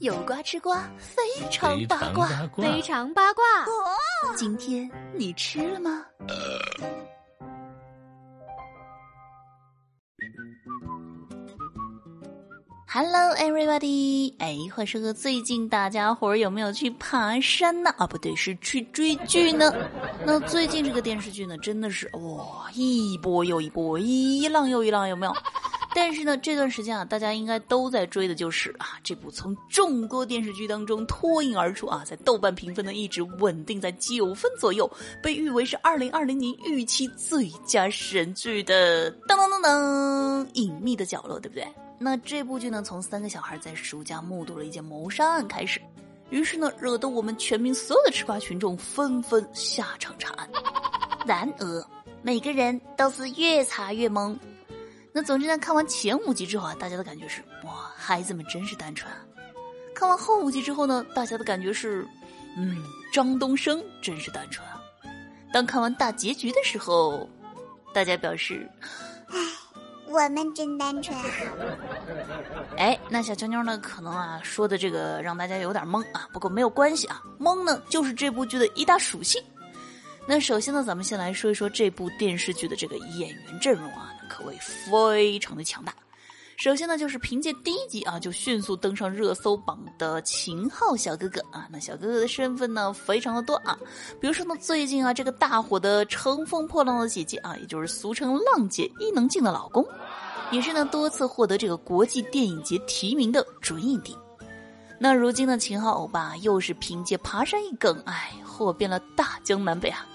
有瓜吃瓜，非常八卦，非常八卦。今天你吃了吗？Hello everybody！哎，话说最近大家伙儿有没有去爬山呢？啊，不对，是去追剧呢。那最近这个电视剧呢，真的是哇，一波又一波，一浪又一浪，有没有？但是呢，这段时间啊，大家应该都在追的就是啊，这部从众多电视剧当中脱颖而出啊，在豆瓣评分呢一直稳定在九分左右，被誉为是二零二零年预期最佳神剧的当当当当，隐秘的角落，对不对？那这部剧呢，从三个小孩在暑假目睹了一件谋杀案开始，于是呢，惹得我们全民所有的吃瓜群众纷纷下场查案。然而，每个人都是越查越懵。那总之呢，看完前五集之后啊，大家的感觉是哇，孩子们真是单纯。啊。看完后五集之后呢，大家的感觉是，嗯，张东升真是单纯。啊。当看完大结局的时候，大家表示，唉，我们真单纯。哎，那小妞妞呢，可能啊说的这个让大家有点懵啊，不过没有关系啊，懵呢就是这部剧的一大属性。那首先呢，咱们先来说一说这部电视剧的这个演员阵容啊。可谓非常的强大。首先呢，就是凭借第一集啊，就迅速登上热搜榜的秦昊小哥哥啊。那小哥哥的身份呢，非常的多啊。比如说呢，最近啊，这个大火的《乘风破浪的姐姐》啊，也就是俗称浪姐伊能静的老公，也是呢多次获得这个国际电影节提名的准影帝。那如今的秦昊欧巴又是凭借爬山一梗，哎，火遍了大江南北啊。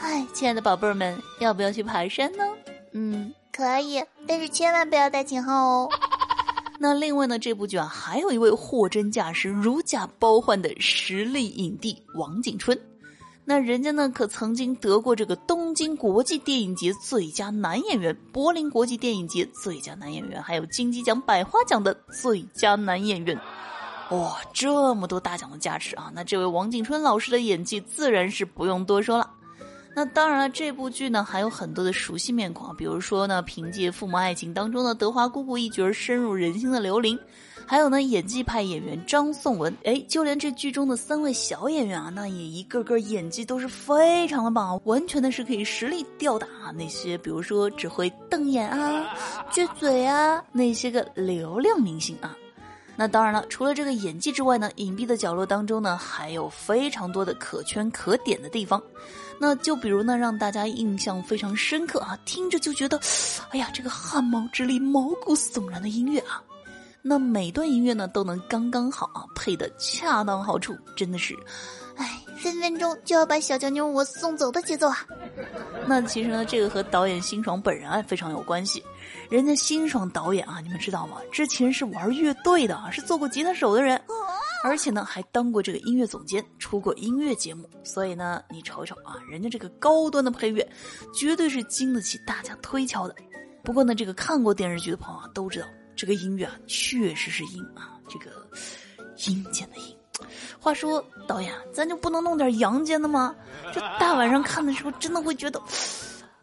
嗨，亲爱的宝贝儿们，要不要去爬山呢？嗯。可以，但是千万不要带秦昊哦。那另外呢，这部剧啊，还有一位货真价实、如假包换的实力影帝王景春。那人家呢，可曾经得过这个东京国际电影节最佳男演员、柏林国际电影节最佳男演员，还有金鸡奖百花奖的最佳男演员。哇，这么多大奖的加持啊！那这位王景春老师的演技自然是不用多说了。那当然了，这部剧呢还有很多的熟悉面孔，比如说呢，凭借《父母爱情》当中的德华姑姑一角深入人心的刘琳，还有呢演技派演员张颂文，哎，就连这剧中的三位小演员啊，那也一个个演技都是非常的棒，完全的是可以实力吊打那些，比如说只会瞪眼啊、撅嘴啊那些个流量明星啊。那当然了，除了这个演技之外呢，隐蔽的角落当中呢，还有非常多的可圈可点的地方。那就比如呢，让大家印象非常深刻啊，听着就觉得，哎呀，这个汗毛直立、毛骨悚然的音乐啊，那每段音乐呢都能刚刚好啊，配的恰当好处，真的是，哎，分分钟就要把小娇妞我送走的节奏啊。那其实呢，这个和导演辛爽本人啊非常有关系。人家辛爽导演啊，你们知道吗？之前是玩乐队的，是做过吉他手的人。而且呢，还当过这个音乐总监，出过音乐节目，所以呢，你瞅瞅啊，人家这个高端的配乐，绝对是经得起大家推敲的。不过呢，这个看过电视剧的朋友啊，都知道这个音乐啊，确实是阴啊，这个阴间的阴。话说，导演，咱就不能弄点阳间的吗？这大晚上看的时候，真的会觉得。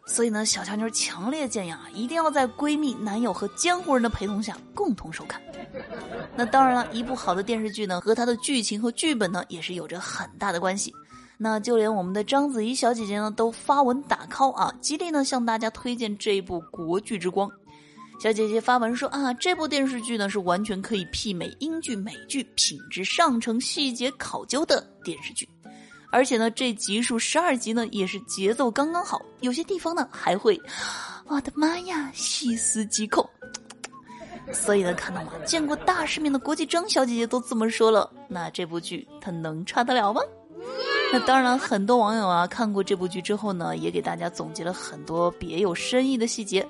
所以呢，小强妞强烈建议啊，一定要在闺蜜、男友和监护人的陪同下共同收看。那当然了，一部好的电视剧呢，和它的剧情和剧本呢，也是有着很大的关系。那就连我们的章子怡小姐姐呢，都发文打 call 啊，极力呢向大家推荐这一部国剧之光。小姐姐发文说啊，这部电视剧呢是完全可以媲美英剧、美剧，品质上乘、细节考究的电视剧。而且呢，这集数十二集呢，也是节奏刚刚好，有些地方呢还会，我的妈呀，细思极恐。所以呢，看到吗？见过大世面的国际张小姐姐都这么说了，那这部剧它能差得了吗？那当然了，很多网友啊看过这部剧之后呢，也给大家总结了很多别有深意的细节。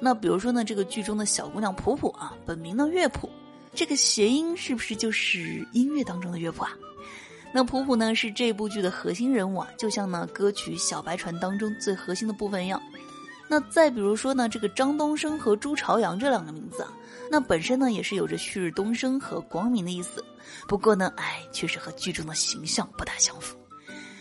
那比如说呢，这个剧中的小姑娘普普啊，本名呢乐谱，这个谐音是不是就是音乐当中的乐谱啊？那普普呢是这部剧的核心人物啊，就像呢歌曲《小白船》当中最核心的部分一样。那再比如说呢，这个张东升和朱朝阳这两个名字啊，那本身呢也是有着旭日东升和光明的意思。不过呢，哎，确实和剧中的形象不大相符。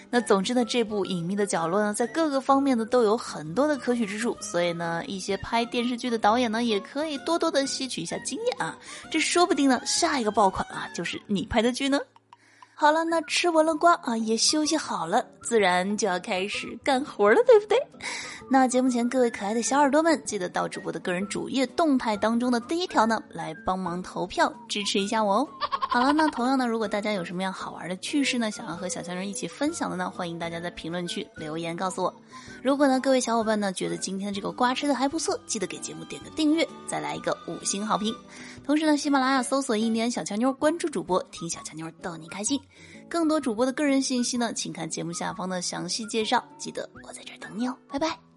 那总之呢，这部《隐秘的角落》呢，在各个方面呢都有很多的可取之处，所以呢，一些拍电视剧的导演呢，也可以多多的吸取一下经验啊。这说不定呢，下一个爆款啊，就是你拍的剧呢。好了，那吃完了瓜啊，也休息好了，自然就要开始干活了，对不对？那节目前各位可爱的小耳朵们，记得到主播的个人主页动态当中的第一条呢，来帮忙投票支持一下我哦。好了，那同样呢，如果大家有什么样好玩的趣事呢，想要和小强人一起分享的呢，欢迎大家在评论区留言告诉我。如果呢，各位小伙伴呢觉得今天这个瓜吃的还不错，记得给节目点个订阅，再来一个五星好评。同时呢，喜马拉雅搜索“一年小强妞”，关注主播，听小强妞逗你开心。更多主播的个人信息呢，请看节目下方的详细介绍。记得我在这儿等你哦，拜拜。